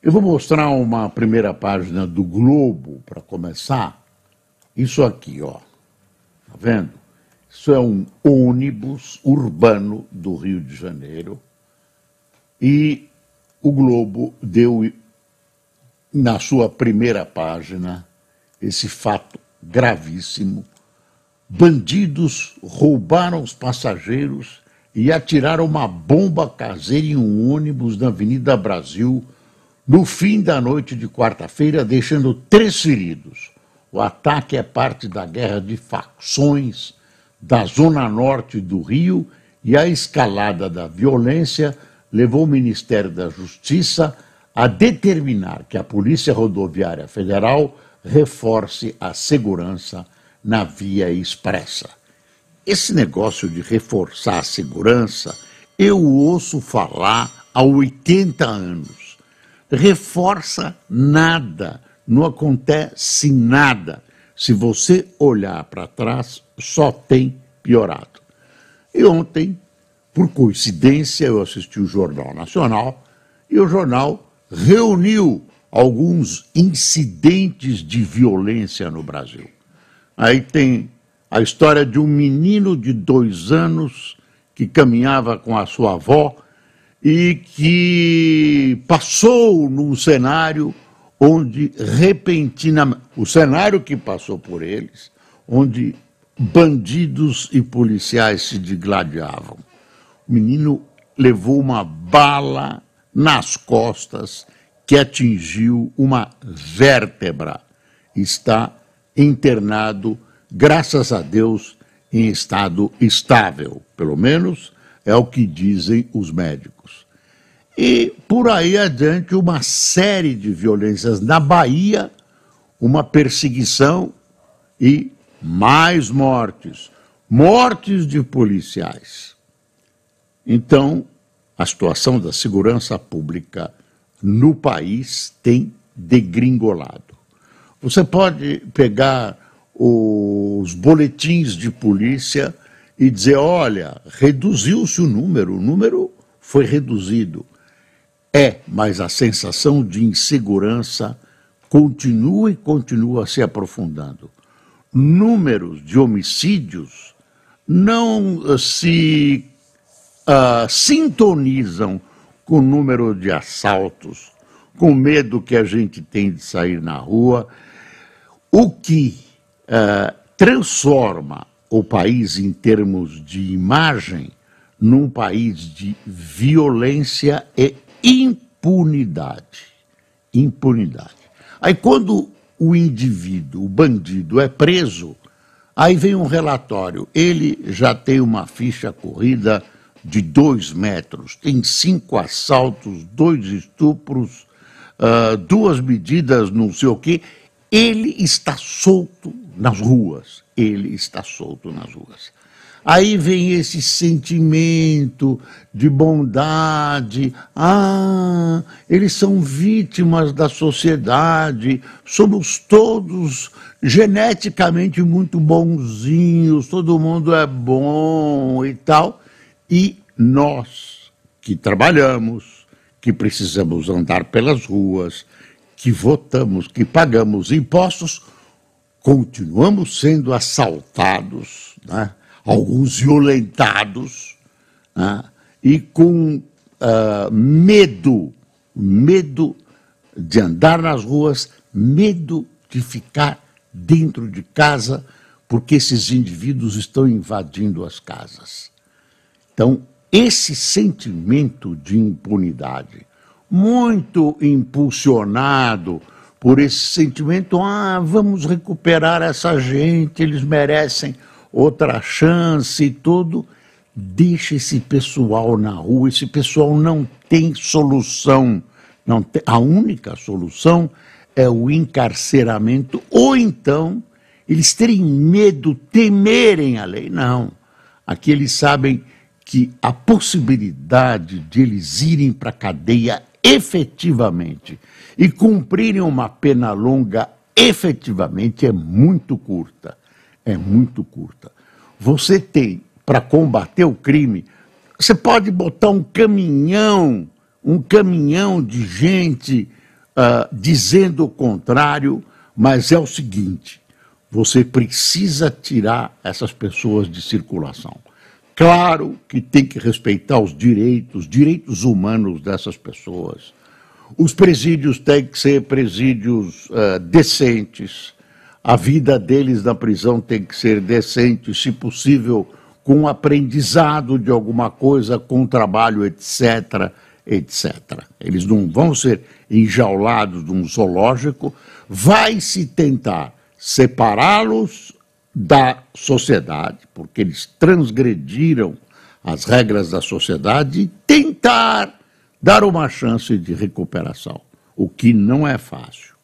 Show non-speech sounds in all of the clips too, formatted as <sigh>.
Eu vou mostrar uma primeira página do Globo para começar. Isso aqui, ó. Tá vendo? Isso é um ônibus urbano do Rio de Janeiro. E o Globo deu na sua primeira página esse fato gravíssimo. Bandidos roubaram os passageiros e atiraram uma bomba caseira em um ônibus na Avenida Brasil no fim da noite de quarta-feira, deixando três feridos. O ataque é parte da guerra de facções da zona norte do Rio e a escalada da violência levou o Ministério da Justiça a determinar que a Polícia Rodoviária Federal reforce a segurança na via expressa. Esse negócio de reforçar a segurança, eu ouço falar há 80 anos reforça nada, não acontece nada. Se você olhar para trás, só tem piorado. E ontem, por coincidência, eu assisti o Jornal Nacional e o jornal reuniu alguns incidentes de violência no Brasil. Aí tem a história de um menino de dois anos que caminhava com a sua avó e que passou num cenário onde repentinamente, o cenário que passou por eles, onde bandidos e policiais se digladiavam. O menino levou uma bala nas costas que atingiu uma vértebra. Está internado, graças a Deus, em estado estável, pelo menos é o que dizem os médicos. E por aí adiante, uma série de violências. Na Bahia, uma perseguição e mais mortes. Mortes de policiais. Então, a situação da segurança pública no país tem degringolado. Você pode pegar os boletins de polícia e dizer: olha, reduziu-se o número, o número foi reduzido. É, mas a sensação de insegurança continua e continua se aprofundando. Números de homicídios não uh, se uh, sintonizam com o número de assaltos, com o medo que a gente tem de sair na rua, o que uh, transforma o país em termos de imagem num país de violência e impunidade. Impunidade. Aí quando o indivíduo, o bandido, é preso, aí vem um relatório. Ele já tem uma ficha corrida de dois metros, tem cinco assaltos, dois estupros, uh, duas medidas, não sei o quê. Ele está solto nas ruas ele está solto nas ruas. Aí vem esse sentimento de bondade. Ah, eles são vítimas da sociedade. Somos todos geneticamente muito bonzinhos, todo mundo é bom e tal. E nós que trabalhamos, que precisamos andar pelas ruas, que votamos, que pagamos impostos, continuamos sendo assaltados, né? alguns violentados, né? e com uh, medo, medo de andar nas ruas, medo de ficar dentro de casa, porque esses indivíduos estão invadindo as casas. Então, esse sentimento de impunidade, muito impulsionado por esse sentimento, ah, vamos recuperar essa gente, eles merecem outra chance e tudo. Deixa esse pessoal na rua, esse pessoal não tem solução. Não tem, a única solução é o encarceramento, ou então eles terem medo, temerem a lei. Não. Aqui eles sabem que a possibilidade de eles irem para a cadeia efetivamente e cumprirem uma pena longa efetivamente é muito curta. É muito curta. Você tem, para combater o crime, você pode botar um caminhão, um caminhão de gente uh, dizendo o contrário, mas é o seguinte: você precisa tirar essas pessoas de circulação. Claro que tem que respeitar os direitos, direitos humanos dessas pessoas. Os presídios têm que ser presídios uh, decentes. A vida deles na prisão tem que ser decente, se possível, com aprendizado de alguma coisa, com trabalho, etc, etc. Eles não vão ser enjaulados num zoológico. Vai se tentar separá-los da sociedade, porque eles transgrediram as regras da sociedade, e tentar dar uma chance de recuperação, o que não é fácil.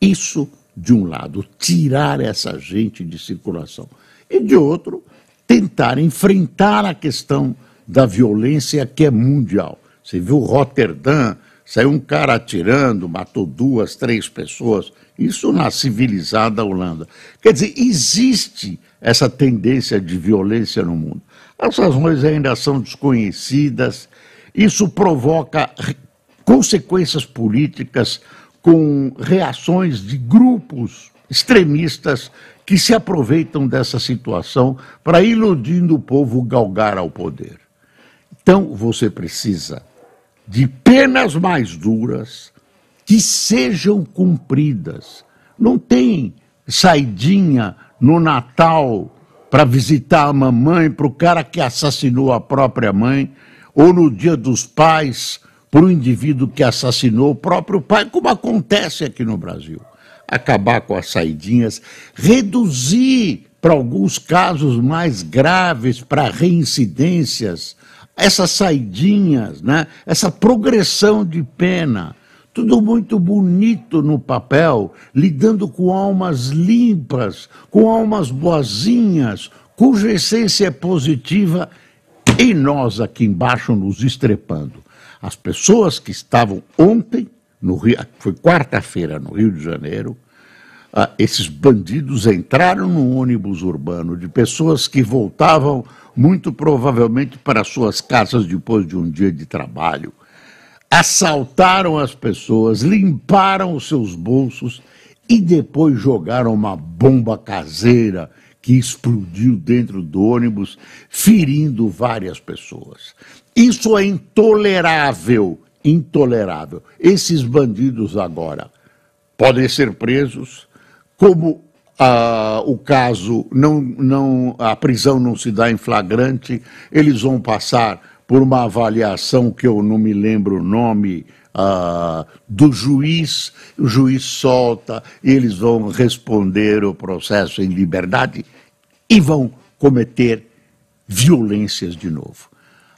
Isso, de um lado, tirar essa gente de circulação, e de outro, tentar enfrentar a questão da violência que é mundial. Você viu Roterdã, saiu um cara atirando, matou duas, três pessoas. Isso na civilizada Holanda. Quer dizer, existe essa tendência de violência no mundo. As razões ainda são desconhecidas. Isso provoca consequências políticas com reações de grupos extremistas que se aproveitam dessa situação para, iludindo o povo, galgar ao poder. Então, você precisa de penas mais duras, que sejam cumpridas. Não tem saidinha no Natal para visitar a mamãe, para o cara que assassinou a própria mãe, ou no Dia dos Pais, para o indivíduo que assassinou o próprio pai, como acontece aqui no Brasil. Acabar com as saidinhas, reduzir para alguns casos mais graves, para reincidências, essas saidinhas, né? essa progressão de pena tudo muito bonito no papel, lidando com almas limpas, com almas boazinhas, cuja essência é positiva, e nós aqui embaixo nos estrepando. As pessoas que estavam ontem, no Rio, foi quarta-feira no Rio de Janeiro, ah, esses bandidos entraram no ônibus urbano de pessoas que voltavam muito provavelmente para suas casas depois de um dia de trabalho assaltaram as pessoas, limparam os seus bolsos e depois jogaram uma bomba caseira que explodiu dentro do ônibus, ferindo várias pessoas. Isso é intolerável, intolerável. Esses bandidos agora podem ser presos, como ah, o caso não, não, a prisão não se dá em flagrante, eles vão passar por uma avaliação que eu não me lembro o nome uh, do juiz, o juiz solta, eles vão responder o processo em liberdade e vão cometer violências de novo.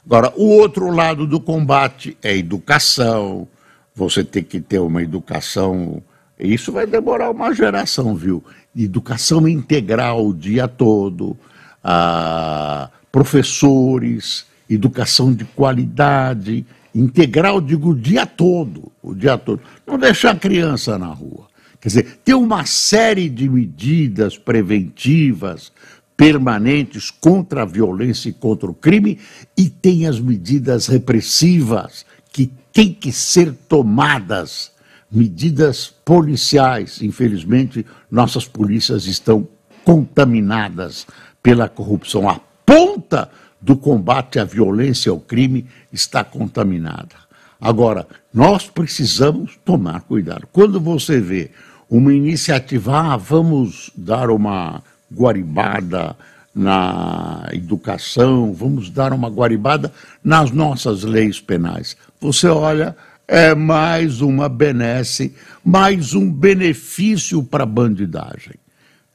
Agora, o outro lado do combate é educação, você tem que ter uma educação, isso vai demorar uma geração, viu? Educação integral o dia todo, uh, professores, educação de qualidade, integral, digo, o dia todo, o dia todo. Não deixar a criança na rua. Quer dizer, ter uma série de medidas preventivas, permanentes contra a violência e contra o crime, e tem as medidas repressivas que têm que ser tomadas, medidas policiais. Infelizmente, nossas polícias estão contaminadas pela corrupção. A ponta do combate à violência e ao crime está contaminada. Agora, nós precisamos tomar cuidado. Quando você vê uma iniciativa, ah, vamos dar uma guaribada na educação, vamos dar uma guaribada nas nossas leis penais. Você olha, é mais uma benesse, mais um benefício para a bandidagem.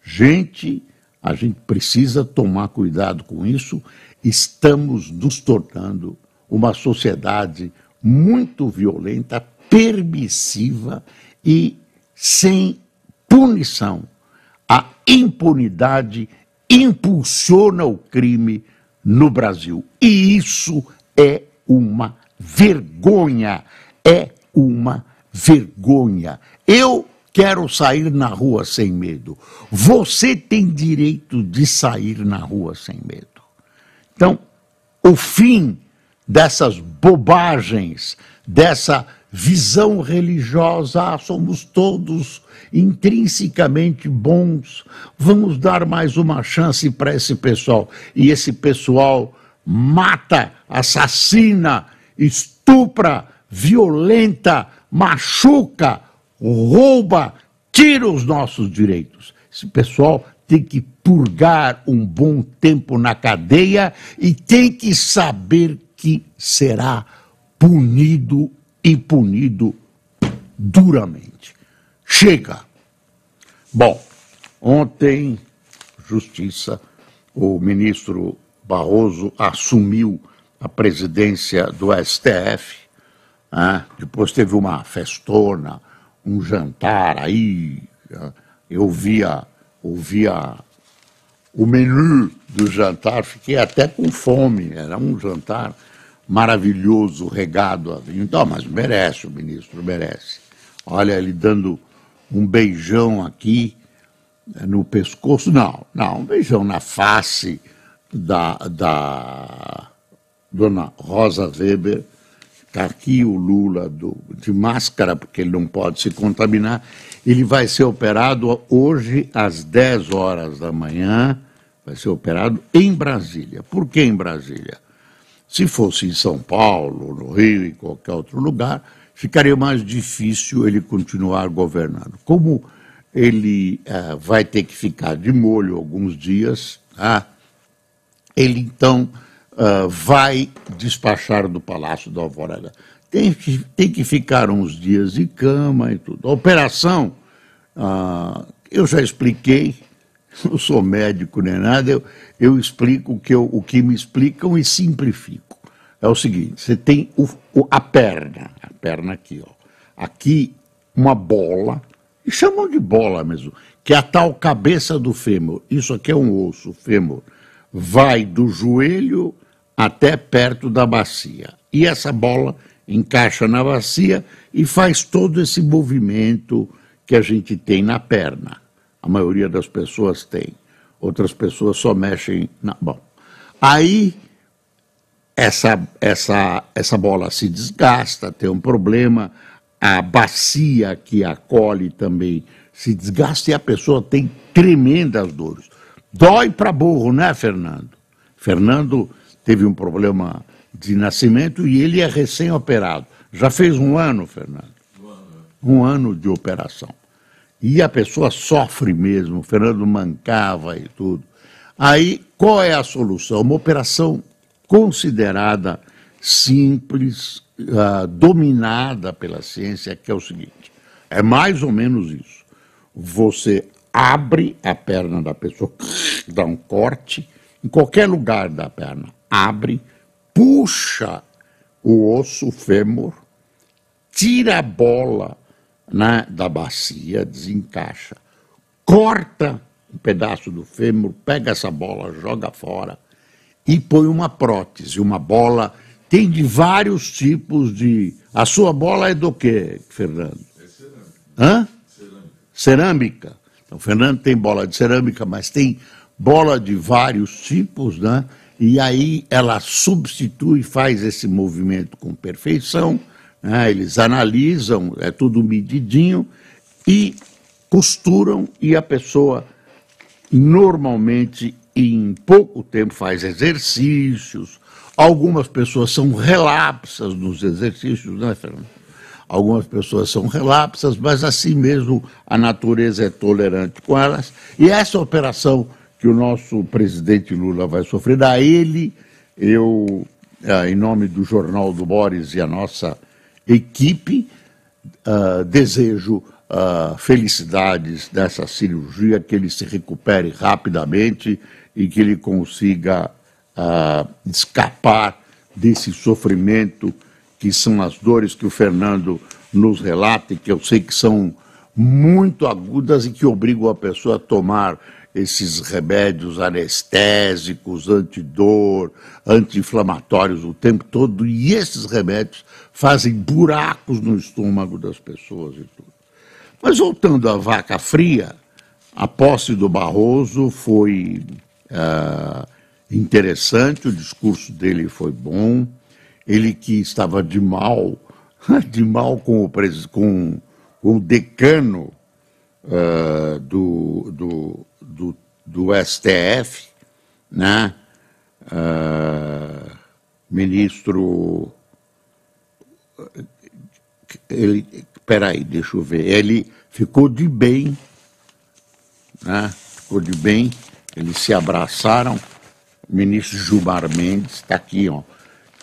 Gente, a gente precisa tomar cuidado com isso estamos nos tornando uma sociedade muito violenta, permissiva e sem punição. A impunidade impulsiona o crime no Brasil. E isso é uma vergonha. É uma vergonha. Eu quero sair na rua sem medo. Você tem direito de sair na rua sem medo. Então, o fim dessas bobagens, dessa visão religiosa, ah, somos todos intrinsecamente bons, vamos dar mais uma chance para esse pessoal. E esse pessoal mata, assassina, estupra, violenta, machuca, rouba, tira os nossos direitos. Esse pessoal tem que purgar um bom tempo na cadeia e tem que saber que será punido e punido duramente. Chega. Bom, ontem, Justiça, o ministro Barroso assumiu a presidência do STF. Né? Depois teve uma festona, um jantar aí. Eu via, ouvia o menu do jantar, fiquei até com fome. Era um jantar maravilhoso, regado a vinho. Então, mas merece, o ministro merece. Olha, ele dando um beijão aqui eh, no pescoço. Não, não, um beijão na face da, da dona Rosa Weber. Está aqui o Lula do, de máscara, porque ele não pode se contaminar. Ele vai ser operado hoje às 10 horas da manhã. Vai ser operado em Brasília. Por que em Brasília? Se fosse em São Paulo, no Rio, em qualquer outro lugar, ficaria mais difícil ele continuar governando. Como ele uh, vai ter que ficar de molho alguns dias, tá? ele então uh, vai despachar do Palácio da Alvorada. Tem que, tem que ficar uns dias de cama e tudo. A operação, uh, eu já expliquei, <laughs> não sou médico nem nada, eu, eu explico o que, eu, o que me explicam e simplifico. É o seguinte: você tem o, o, a perna, a perna aqui, ó. Aqui, uma bola, e chamam de bola mesmo, que é a tal cabeça do fêmur. Isso aqui é um osso, fêmur. Vai do joelho até perto da bacia. E essa bola encaixa na bacia e faz todo esse movimento que a gente tem na perna. A maioria das pessoas tem. Outras pessoas só mexem na. Bom. Aí essa, essa, essa bola se desgasta, tem um problema, a bacia que acolhe também se desgasta e a pessoa tem tremendas dores. Dói para burro, né, Fernando? Fernando teve um problema de nascimento e ele é recém-operado. Já fez um ano, Fernando? Um ano de operação. E a pessoa sofre mesmo, o Fernando mancava e tudo. Aí, qual é a solução? Uma operação considerada simples, uh, dominada pela ciência, que é o seguinte: é mais ou menos isso. Você abre a perna da pessoa, dá um corte, em qualquer lugar da perna, abre, puxa o osso fêmur, tira a bola né, da bacia, desencaixa, corta um pedaço do fêmur, pega essa bola, joga fora e põe uma prótese, uma bola. Tem de vários tipos de. A sua bola é do quê, Fernando? É cerâmica. Hã? Cerâmica. Cerâmica. Então, Fernando tem bola de cerâmica, mas tem bola de vários tipos, né? E aí ela substitui, faz esse movimento com perfeição né? Eles analisam, é tudo medidinho e costuram e a pessoa normalmente em pouco tempo faz exercícios. Algumas pessoas são relapsas nos exercícios, né, Fernando? Algumas pessoas são relapsas, mas assim mesmo a natureza é tolerante com elas. E essa operação que o nosso presidente Lula vai sofrer, a ele, eu, eh, em nome do Jornal do Boris e a nossa equipe. Uh, desejo uh, felicidades dessa cirurgia, que ele se recupere rapidamente e que ele consiga escapar desse sofrimento que são as dores que o Fernando nos relata e que eu sei que são muito agudas e que obrigam a pessoa a tomar esses remédios anestésicos, antidor, anti-inflamatórios o tempo todo, e esses remédios fazem buracos no estômago das pessoas e tudo. Mas voltando à vaca fria, a posse do Barroso foi uh, interessante, o discurso dele foi bom, ele que estava de mal, <laughs> de mal com o, com, com o decano uh, do, do, do, do, STF, né? Uh, ministro. Ele, peraí, deixa eu ver. Ele ficou de bem, né? ficou de bem, eles se abraçaram. O ministro Gilmar Mendes está aqui, ó.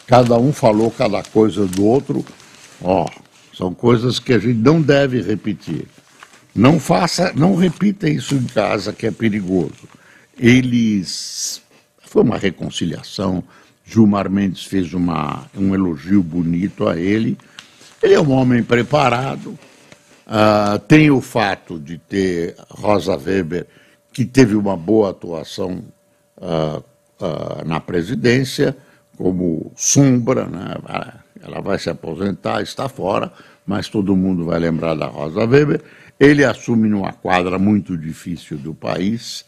Cada um falou cada coisa do outro, ó. São coisas que a gente não deve repetir. Não faça, não repita isso em casa, que é perigoso. Eles. Foi uma reconciliação. Gilmar Mendes fez uma, um elogio bonito a ele. Ele é um homem preparado. Uh, tem o fato de ter Rosa Weber, que teve uma boa atuação uh, uh, na presidência, como sombra, né? ela vai se aposentar, está fora, mas todo mundo vai lembrar da Rosa Weber. Ele assume numa quadra muito difícil do país,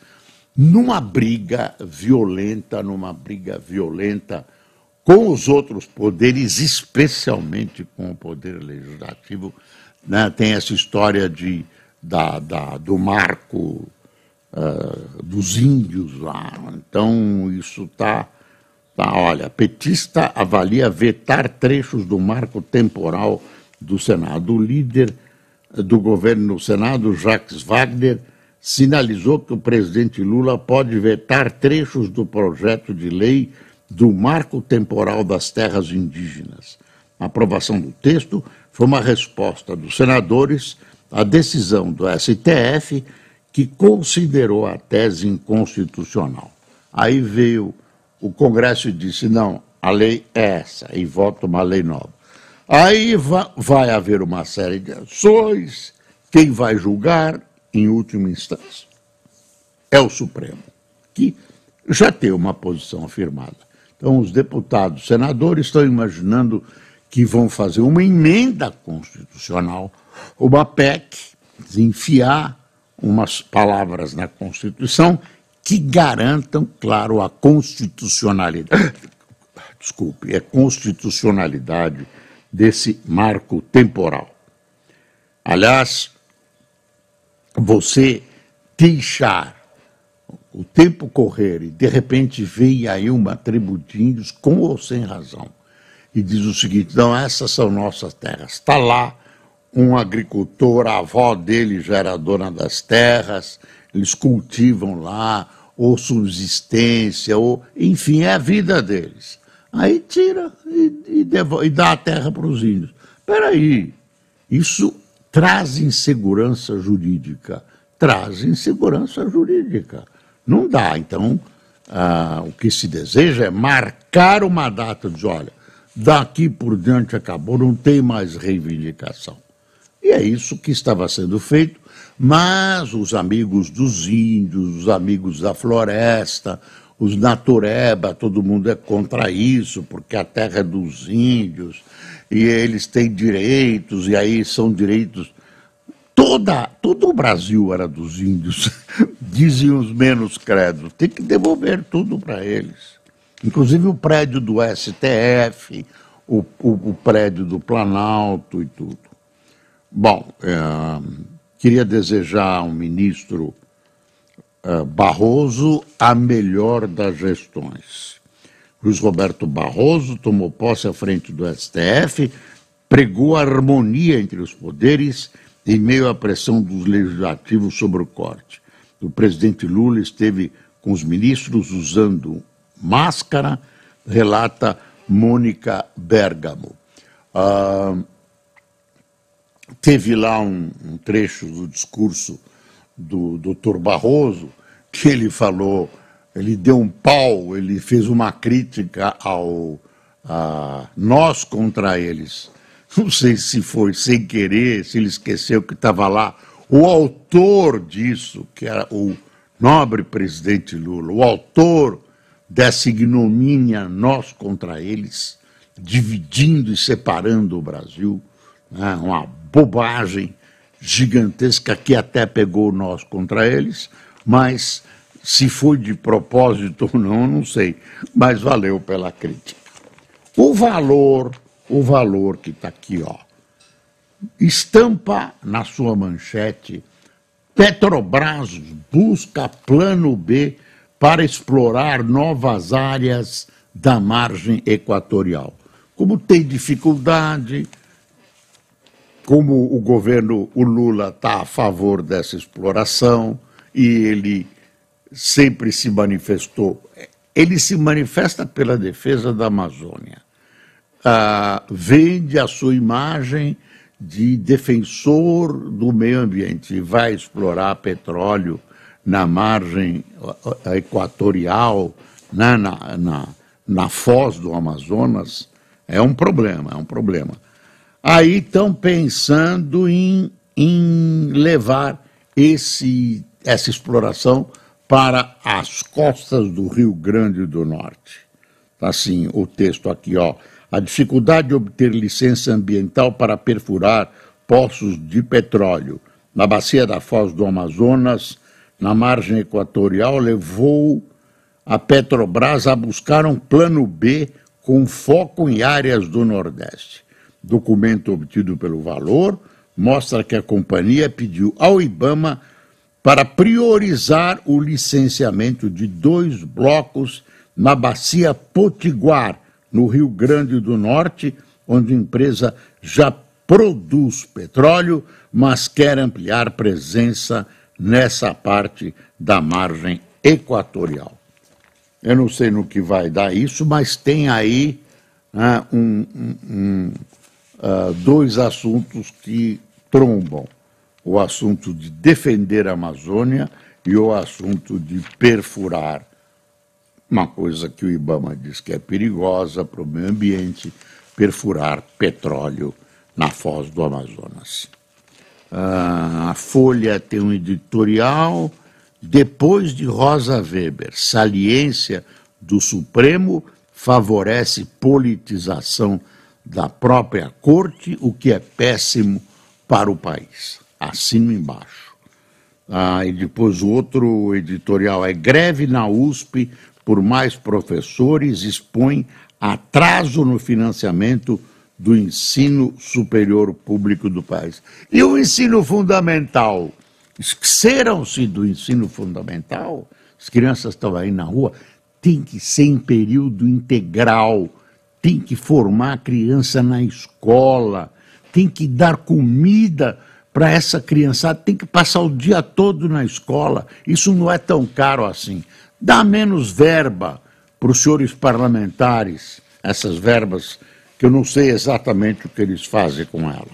numa briga violenta, numa briga violenta com os outros poderes, especialmente com o poder legislativo. Né? Tem essa história de, da, da do marco uh, dos índios lá. Então, isso está Tá, olha, petista avalia vetar trechos do marco temporal do Senado. O líder do governo no Senado, Jacques Wagner, sinalizou que o presidente Lula pode vetar trechos do projeto de lei do marco temporal das terras indígenas. A aprovação do texto foi uma resposta dos senadores à decisão do STF, que considerou a tese inconstitucional. Aí veio o Congresso disse: não, a lei é essa, e vota uma lei nova. Aí va vai haver uma série de ações, quem vai julgar, em última instância, é o Supremo, que já tem uma posição afirmada. Então, os deputados, senadores estão imaginando que vão fazer uma emenda constitucional, uma PEC, enfiar umas palavras na Constituição que garantam, claro, a constitucionalidade. Desculpe, é constitucionalidade desse marco temporal. Aliás, você deixar o tempo correr e de repente vem aí uma tribo de índios com ou sem razão e diz o seguinte: não, essas são nossas terras. Está lá um agricultor, a avó dele já era dona das terras, eles cultivam lá, ou subsistência, ou enfim, é a vida deles. Aí tira e, e, e dá a terra para os índios. Espera aí, isso traz insegurança jurídica. Traz insegurança jurídica. Não dá. Então, ah, o que se deseja é marcar uma data de, olha, daqui por diante acabou, não tem mais reivindicação. E é isso que estava sendo feito mas os amigos dos índios, os amigos da floresta, os natureba, todo mundo é contra isso, porque a terra é dos índios e eles têm direitos, e aí são direitos. Toda, todo o Brasil era dos índios, <laughs> diziam os menos credos. Tem que devolver tudo para eles. Inclusive o prédio do STF, o, o, o prédio do Planalto e tudo. Bom, é, Queria desejar ao ministro Barroso a melhor das gestões. Luiz Roberto Barroso tomou posse à frente do STF, pregou a harmonia entre os poderes em meio à pressão dos legislativos sobre o corte. O presidente Lula esteve com os ministros usando máscara, relata Mônica Bergamo. Uh, teve lá um, um trecho do discurso do doutor Barroso, que ele falou, ele deu um pau, ele fez uma crítica ao a nós contra eles. Não sei se foi sem querer, se ele esqueceu que estava lá O autor disso, que era o nobre presidente Lula, o autor dessa ignomínia nós contra eles, dividindo e separando o Brasil, né, uma bobagem gigantesca que até pegou nós contra eles, mas se foi de propósito ou não, não sei, mas valeu pela crítica. O valor, o valor que está aqui, ó, estampa na sua manchete Petrobras busca plano B para explorar novas áreas da margem equatorial. Como tem dificuldade, como o governo, o Lula, está a favor dessa exploração e ele sempre se manifestou. Ele se manifesta pela defesa da Amazônia. Ah, vende a sua imagem de defensor do meio ambiente vai explorar petróleo na margem equatorial, né, na, na, na foz do Amazonas, é um problema, é um problema. Aí estão pensando em, em levar esse, essa exploração para as costas do Rio Grande do Norte. Tá assim o texto aqui, ó. A dificuldade de obter licença ambiental para perfurar poços de petróleo na bacia da Foz do Amazonas na margem equatorial levou a Petrobras a buscar um plano B com foco em áreas do Nordeste. Documento obtido pelo Valor mostra que a companhia pediu ao IBAMA para priorizar o licenciamento de dois blocos na bacia Potiguar, no Rio Grande do Norte, onde a empresa já produz petróleo, mas quer ampliar presença nessa parte da margem equatorial. Eu não sei no que vai dar isso, mas tem aí né, um, um, um, uh, dois assuntos que trombam: o assunto de defender a Amazônia e o assunto de perfurar uma coisa que o Ibama diz que é perigosa para o meio ambiente, perfurar petróleo na foz do Amazonas. Ah, a Folha tem um editorial. Depois de Rosa Weber, saliência do Supremo favorece politização da própria corte, o que é péssimo para o país. Assino embaixo. Ah, e depois o outro editorial é greve na USP por mais professores expõe atraso no financiamento do ensino superior público do país. E o ensino fundamental? Esqueceram-se do ensino fundamental? As crianças estão aí na rua. Tem que ser em período integral, tem que formar a criança na escola, tem que dar comida para essa criançada, tem que passar o dia todo na escola. Isso não é tão caro assim. Dá menos verba para os senhores parlamentares, essas verbas que eu não sei exatamente o que eles fazem com ela.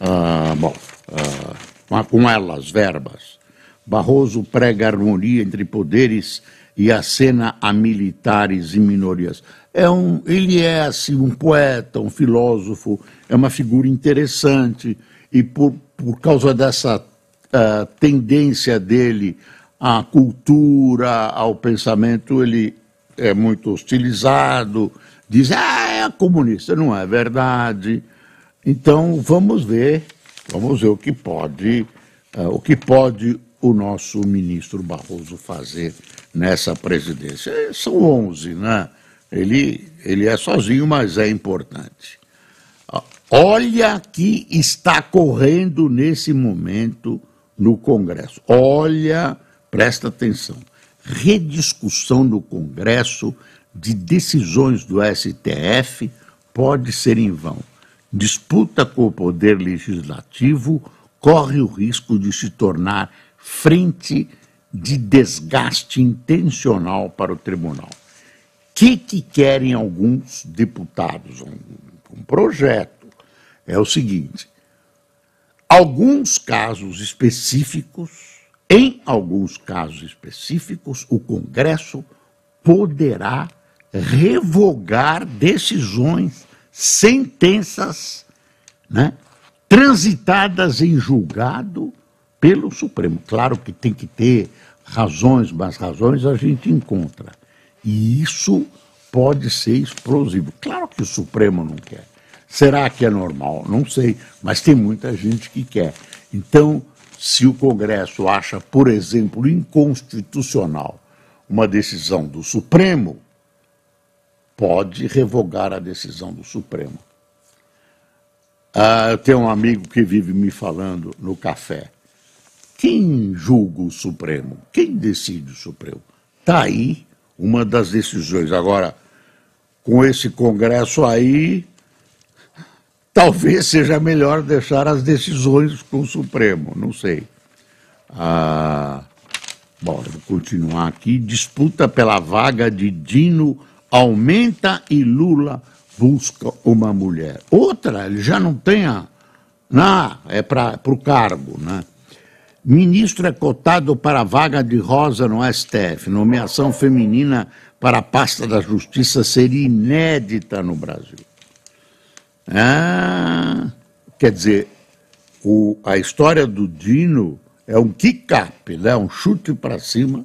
Ah, bom, ah, com elas, verbas. Barroso prega harmonia entre poderes e acena a militares e minorias. É um, ele é assim um poeta, um filósofo, é uma figura interessante e por, por causa dessa uh, tendência dele à cultura, ao pensamento, ele é muito hostilizado, diz, ah, é comunista, não é verdade. Então vamos ver, vamos ver o que pode, uh, o que pode o nosso ministro Barroso fazer nessa presidência. É, são 11, né? Ele, ele é sozinho, mas é importante. Olha que está correndo nesse momento no Congresso. Olha, presta atenção. Rediscussão no Congresso de decisões do STF pode ser em vão. Disputa com o poder legislativo corre o risco de se tornar frente de desgaste intencional para o tribunal. O que, que querem alguns deputados? Um, um projeto. É o seguinte: alguns casos específicos, em alguns casos específicos, o Congresso poderá revogar decisões, sentenças, né, transitadas em julgado pelo Supremo. Claro que tem que ter razões, mas razões a gente encontra. E isso pode ser explosivo. Claro que o Supremo não quer. Será que é normal? Não sei, mas tem muita gente que quer. Então, se o Congresso acha, por exemplo, inconstitucional uma decisão do Supremo, pode revogar a decisão do Supremo. Ah, eu tenho um amigo que vive me falando no café. Quem julga o Supremo? Quem decide o Supremo? Está aí uma das decisões. Agora, com esse Congresso aí, talvez seja melhor deixar as decisões com o Supremo, não sei. Ah, bom, vou continuar aqui. Disputa pela vaga de Dino aumenta e Lula busca uma mulher. Outra, ele já não tem a. Não, é para o cargo, né? Ministro é cotado para a vaga de Rosa no STF. Nomeação feminina para a pasta da Justiça seria inédita no Brasil. Ah, quer dizer, o, a história do Dino é um kick-up, né? um chute para cima,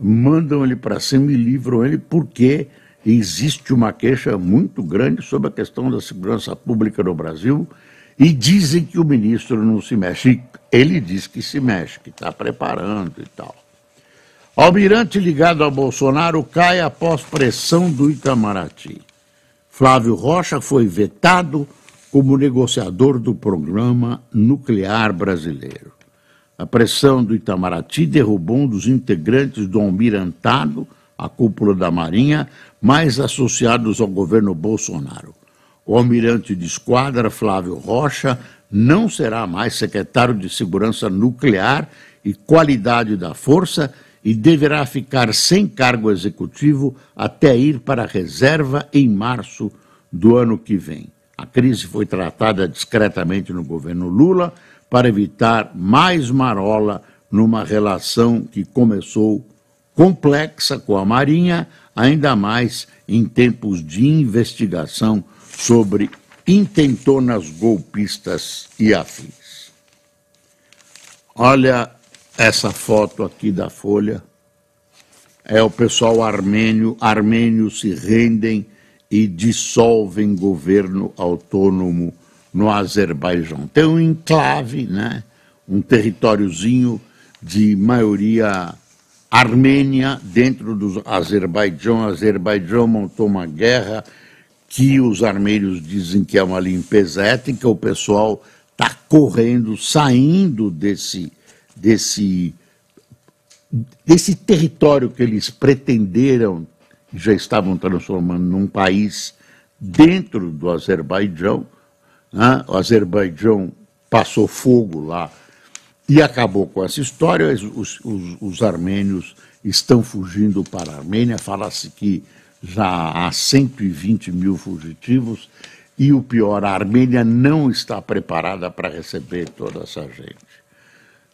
mandam ele para cima e livram ele porque existe uma queixa muito grande sobre a questão da segurança pública no Brasil e dizem que o ministro não se mexe. Ele diz que se mexe, que está preparando e tal. Almirante ligado a Bolsonaro cai após pressão do Itamaraty. Flávio Rocha foi vetado como negociador do programa nuclear brasileiro. A pressão do Itamaraty derrubou um dos integrantes do almirantado, a cúpula da Marinha, mais associados ao governo Bolsonaro. O almirante de esquadra, Flávio Rocha, não será mais secretário de Segurança Nuclear e Qualidade da Força e deverá ficar sem cargo executivo até ir para a reserva em março do ano que vem. A crise foi tratada discretamente no governo Lula para evitar mais marola numa relação que começou complexa com a Marinha, ainda mais em tempos de investigação sobre intentonas golpistas e afins. Olha essa foto aqui da Folha. É o pessoal armênio, armênios se rendem e dissolvem governo autônomo no Azerbaijão. Tem um enclave, né? um territóriozinho de maioria armênia dentro do Azerbaijão. O Azerbaijão montou uma guerra que os armênios dizem que é uma limpeza étnica, o pessoal está correndo, saindo desse, desse, desse território que eles pretenderam, já estavam transformando num país dentro do Azerbaijão. Né? O Azerbaijão passou fogo lá e acabou com essa história. Os, os, os armênios estão fugindo para a Armênia. Fala-se que já há 120 mil fugitivos e o pior, a Armênia não está preparada para receber toda essa gente.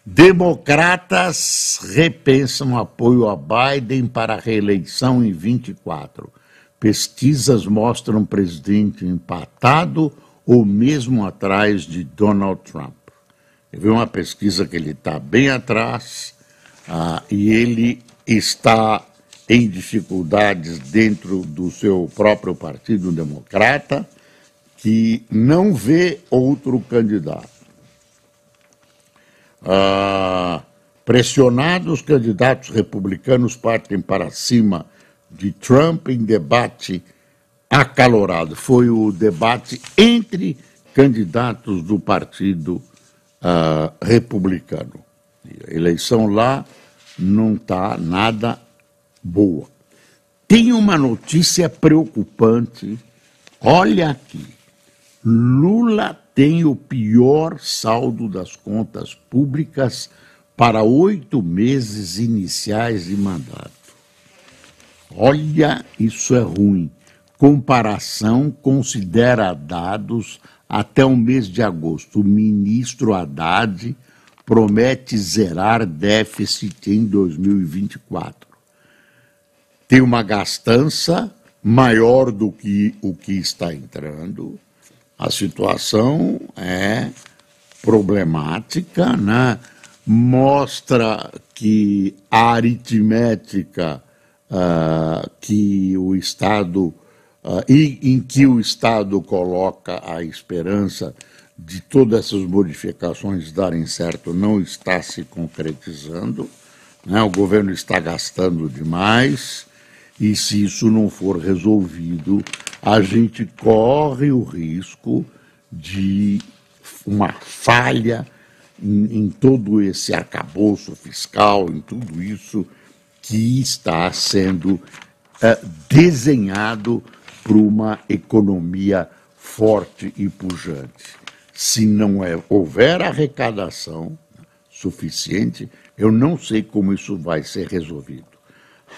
Democratas repensam apoio a Biden para a reeleição em 24. Pesquisas mostram presidente empatado ou mesmo atrás de Donald Trump. Eu vi uma pesquisa que ele está bem atrás ah, e ele está em dificuldades dentro do seu próprio Partido Democrata, que não vê outro candidato. Ah, pressionados, os candidatos republicanos partem para cima de Trump em debate acalorado. Foi o debate entre candidatos do Partido ah, Republicano. A eleição lá não está nada boa. Tem uma notícia preocupante. Olha aqui. Lula tem o pior saldo das contas públicas para oito meses iniciais de mandato. Olha, isso é ruim. Comparação considera dados até o mês de agosto. O ministro Haddad promete zerar déficit em 2024 tem uma gastança maior do que o que está entrando. A situação é problemática, né? mostra que a aritmética uh, que o Estado uh, e em que o Estado coloca a esperança de todas essas modificações darem certo não está se concretizando. Né? O governo está gastando demais e se isso não for resolvido, a gente corre o risco de uma falha em, em todo esse arcabouço fiscal, em tudo isso que está sendo é, desenhado para uma economia forte e pujante. Se não é, houver arrecadação suficiente, eu não sei como isso vai ser resolvido.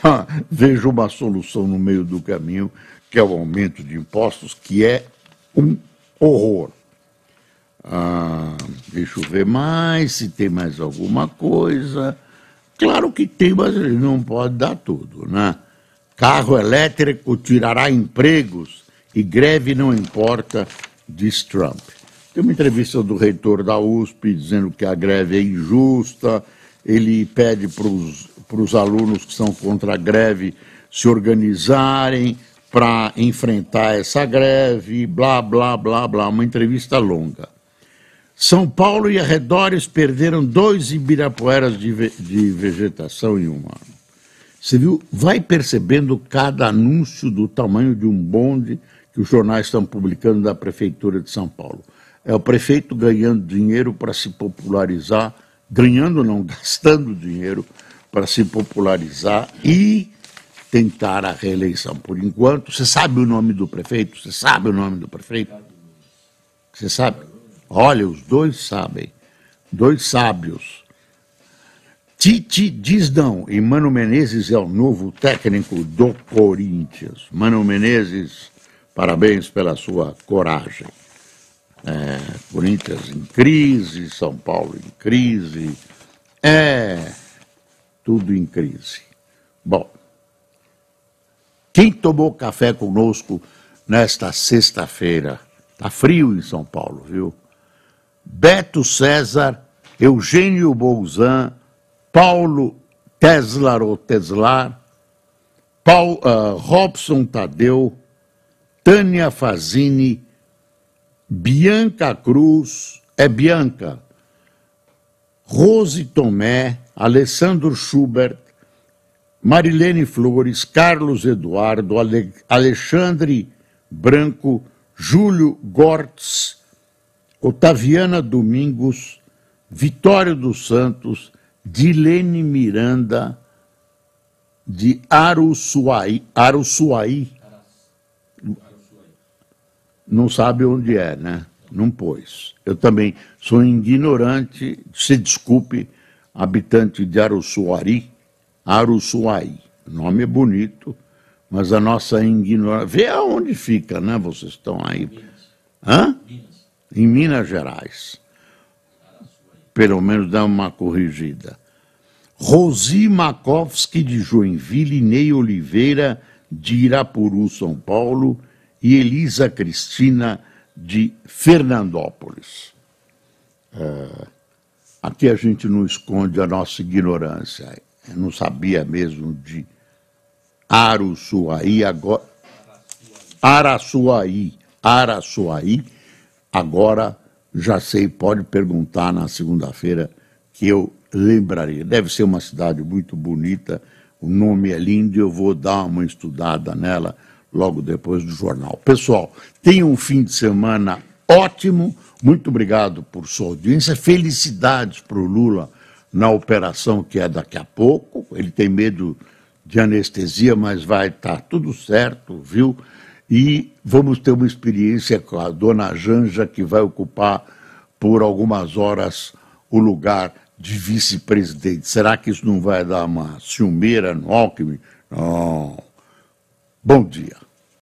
<laughs> Vejo uma solução no meio do caminho, que é o aumento de impostos, que é um horror. Ah, deixa eu ver mais, se tem mais alguma coisa. Claro que tem, mas ele não pode dar tudo, né? Carro elétrico tirará empregos e greve não importa, diz Trump. Tem uma entrevista do reitor da USP dizendo que a greve é injusta, ele pede para os alunos que são contra a greve se organizarem para enfrentar essa greve, blá, blá, blá, blá, uma entrevista longa. São Paulo e arredores perderam dois ibirapueras de, ve de vegetação em um ano. Você viu? Vai percebendo cada anúncio do tamanho de um bonde que os jornais estão publicando da Prefeitura de São Paulo. É o prefeito ganhando dinheiro para se popularizar, ganhando não, <laughs> gastando dinheiro para se popularizar e tentar a reeleição. Por enquanto, você sabe o nome do prefeito? Você sabe o nome do prefeito? Você sabe? Olha, os dois sabem, dois sábios. Tite diz não, e Mano Menezes é o novo técnico do Corinthians. Mano Menezes, parabéns pela sua coragem. É, Corinthians em crise, São Paulo em crise, é tudo em crise. Bom, quem tomou café conosco nesta sexta-feira? Tá frio em São Paulo, viu? Beto César, Eugênio Bolzan, Paulo Teslar ou Teslar, Paul, uh, Robson Tadeu, Tânia Fazini, Bianca Cruz, é Bianca, Rose Tomé, Alessandro Schubert, Marilene Flores, Carlos Eduardo, Ale Alexandre Branco, Júlio Gortz, Otaviana Domingos, Vitório dos Santos, Dilene Miranda, de Aruçuaí, Aruçuaí. Não sabe onde é, né? Não pôs. Eu também sou ignorante, se desculpe, habitante de Aruçuari, Aruçuaí. O nome é bonito, mas a nossa ignorância. Vê aonde fica, né? Vocês estão aí. Hã? em Minas Gerais. Pelo menos dá uma corrigida. Rosi Makovski, de Joinville, Ney Oliveira, de Irapuru, São Paulo, e Elisa Cristina, de Fernandópolis. É, aqui a gente não esconde a nossa ignorância. Eu não sabia mesmo de Aruçuaí, agora. Araçuaí. Araçuaí Agora já sei, pode perguntar na segunda-feira que eu lembraria. Deve ser uma cidade muito bonita, o nome é lindo e eu vou dar uma estudada nela logo depois do jornal. Pessoal, tenham um fim de semana ótimo. Muito obrigado por sua audiência. Felicidades para o Lula na operação que é daqui a pouco. Ele tem medo de anestesia, mas vai estar tá tudo certo, viu? e vamos ter uma experiência com a dona Janja, que vai ocupar por algumas horas o lugar de vice-presidente. Será que isso não vai dar uma ciumeira no Alckmin? Não. Bom dia.